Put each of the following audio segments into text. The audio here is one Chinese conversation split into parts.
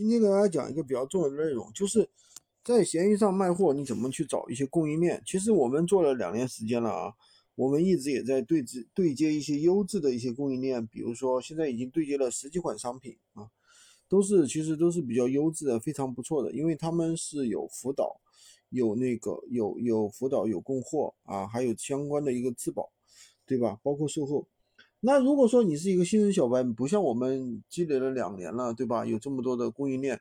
今天给大家讲一个比较重要的内容，就是在闲鱼上卖货，你怎么去找一些供应链？其实我们做了两年时间了啊，我们一直也在对接对接一些优质的一些供应链，比如说现在已经对接了十几款商品啊，都是其实都是比较优质的，非常不错的，因为他们是有辅导，有那个有有辅导有供货啊，还有相关的一个质保，对吧？包括售后。那如果说你是一个新人小白，不像我们积累了两年了，对吧？有这么多的供应链，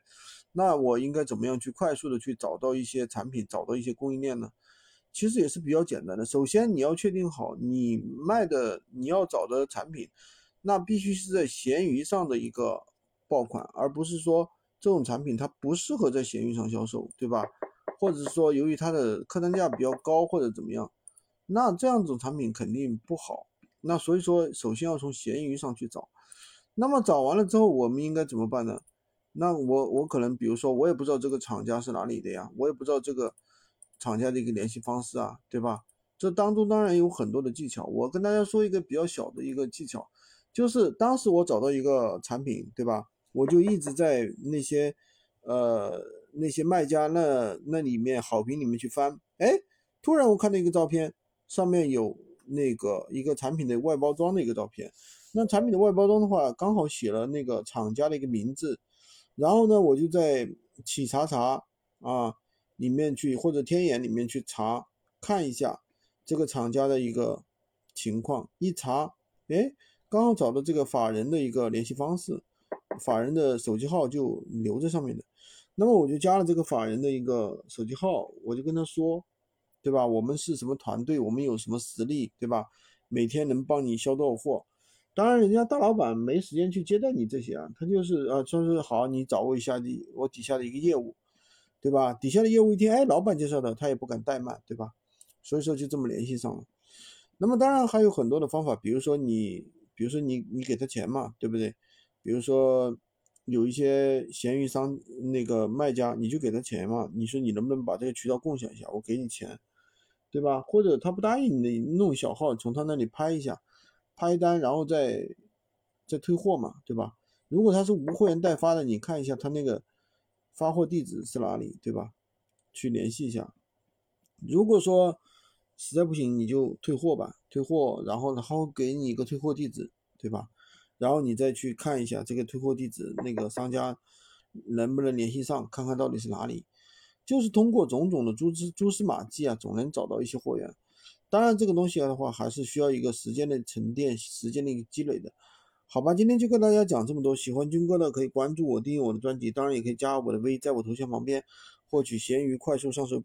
那我应该怎么样去快速的去找到一些产品，找到一些供应链呢？其实也是比较简单的。首先你要确定好你卖的你要找的产品，那必须是在闲鱼上的一个爆款，而不是说这种产品它不适合在闲鱼上销售，对吧？或者是说由于它的客单价比较高或者怎么样，那这样子产品肯定不好。那所以说，首先要从闲鱼上去找，那么找完了之后，我们应该怎么办呢？那我我可能比如说，我也不知道这个厂家是哪里的呀，我也不知道这个厂家的一个联系方式啊，对吧？这当中当然有很多的技巧，我跟大家说一个比较小的一个技巧，就是当时我找到一个产品，对吧？我就一直在那些呃那些卖家那那里面好评里面去翻，哎，突然我看到一个照片，上面有。那个一个产品的外包装的一个照片，那产品的外包装的话，刚好写了那个厂家的一个名字，然后呢，我就在企查查啊里面去或者天眼里面去查看一下这个厂家的一个情况，一查，哎，刚好找到这个法人的一个联系方式，法人的手机号就留在上面的，那么我就加了这个法人的一个手机号，我就跟他说。对吧？我们是什么团队？我们有什么实力？对吧？每天能帮你销多少货？当然，人家大老板没时间去接待你这些啊，他就是啊，说是好，你找我一下你我底下的一个业务，对吧？底下的业务一听，哎，老板介绍的，他也不敢怠慢，对吧？所以说就这么联系上了。那么当然还有很多的方法，比如说你，比如说你，你给他钱嘛，对不对？比如说有一些闲鱼商那个卖家，你就给他钱嘛，你说你能不能把这个渠道共享一下？我给你钱。对吧？或者他不答应你弄小号从他那里拍一下，拍单然后再再退货嘛，对吧？如果他是无货源代发的，你看一下他那个发货地址是哪里，对吧？去联系一下。如果说实在不行，你就退货吧，退货，然后然后给你一个退货地址，对吧？然后你再去看一下这个退货地址，那个商家能不能联系上，看看到底是哪里。就是通过种种的蛛丝蛛丝马迹啊，总能找到一些货源。当然，这个东西的话，还是需要一个时间的沉淀、时间的一个积累的。好吧，今天就跟大家讲这么多。喜欢军哥的可以关注我、订阅我的专辑，当然也可以加我的微，在我头像旁边获取闲鱼快速上手。